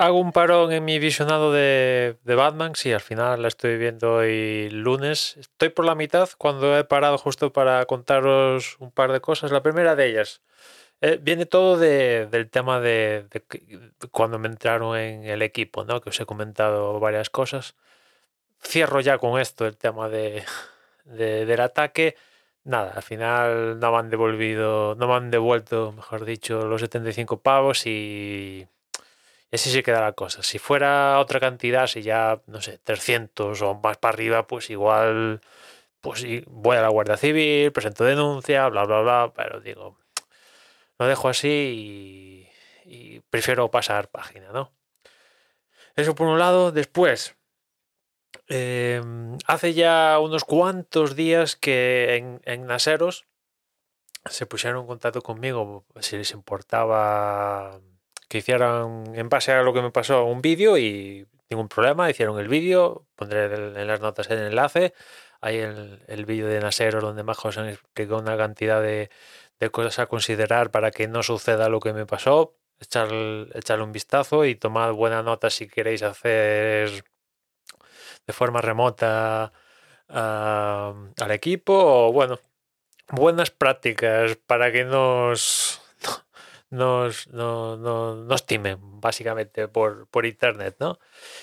hago un parón en mi visionado de, de Batman. Sí, al final la estoy viendo hoy lunes. Estoy por la mitad cuando he parado justo para contaros un par de cosas. La primera de ellas eh, viene todo de- del tema de, de cuando me entraron en el equipo, ¿no? Que os he comentado varias cosas. Cierro ya con esto el tema de- del ataque. Nada, al final no me han devolvido, no me han devuelto, mejor dicho, los 75 pavos y, y así se queda la cosa. Si fuera otra cantidad, si ya, no sé, 300 o más para arriba, pues igual, pues voy a la Guardia Civil, presento denuncia, bla, bla, bla, pero digo, lo dejo así y, prefiero pasar página, ¿no? Eso por un lado. Después, eh, hace ya unos cuantos días que en, en Naseros se pusieron en contacto conmigo si les importaba que hicieran en base a lo que me pasó un vídeo y ningún problema, hicieron el vídeo, pondré en las notas el enlace, hay el, vídeo de Naseros donde más han explicado una cantidad de, de cosas a considerar para que no suceda lo que me pasó, echar, echarle un vistazo y tomad buena nota si queréis hacer de forma remota ah, al equipo o bueno, buenas prácticas para que nos nos, no, no- nos timen básicamente por, por internet, ¿no?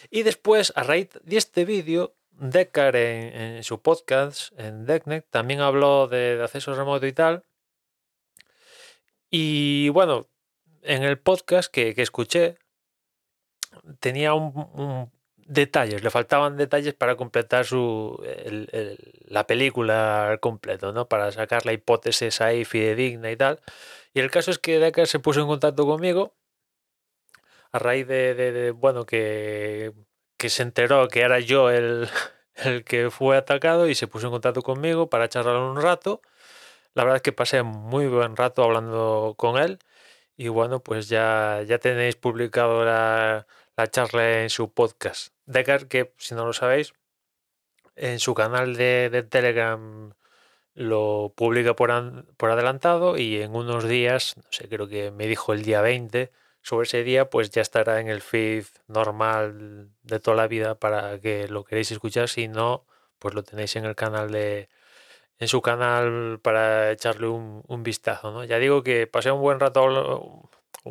Y después, a raíz de este vídeo, Decar en, en su podcast, en Decknet, también habló de, de acceso remoto y tal. Y bueno, en el podcast que, que escuché, tenía un- detalles, le faltaban detalles para completar su, la película al completo, ¿no? Para sacar la hipótesis ahí fidedigna y tal. Y el caso es que Decker se puso en contacto conmigo a raíz de, de- de, bueno, que, que se enteró que era yo el, el que fue atacado y se puso en contacto conmigo para charlar un rato. La verdad es que pasé muy buen rato hablando con él y bueno, pues ya, ya tenéis publicado la, la charla en su podcast. Decker, que si no lo sabéis, en su canal de, Telegram lo publica por, an- por adelantado y en unos días, no sé, creo que me dijo el día 20, sobre ese día pues ya estará en el feed normal de toda la vida para que lo queréis escuchar, si no, pues lo tenéis en el canal de en su canal para echarle un, un vistazo, ¿no? Ya digo que pasé un buen rato, hablo-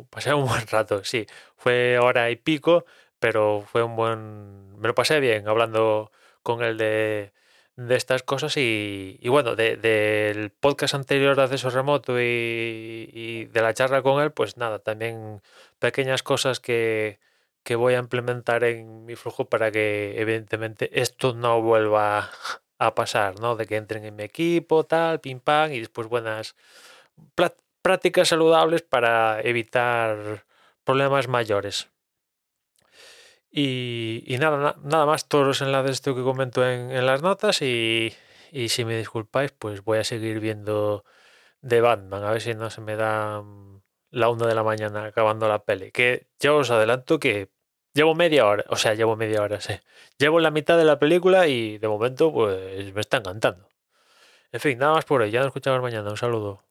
pasé un buen rato, sí, fue hora y pico, pero fue un buen, me lo pasé bien hablando con él de, de estas cosas y, y bueno, de- del podcast anterior de acceso remoto y, y de la charla con él, pues nada, también pequeñas cosas que, que voy a implementar en mi flujo para que evidentemente esto no vuelva a pasar, ¿no? De que entren en mi equipo, tal, pim pam, y después buenas prácticas saludables para evitar problemas mayores. Y, nada, na- nada más, todos los enlaces que comento en, las notas y, y si me disculpáis, pues voy a seguir viendo de Batman, a ver si no se me da mm, la una de la mañana acabando la peli. Que ya os adelanto que llevo media hora, o sea, llevo media hora, sí. Llevo la mitad de la película y de momento pues me está encantando. En fin, nada más por hoy, ya nos escuchamos mañana, un saludo.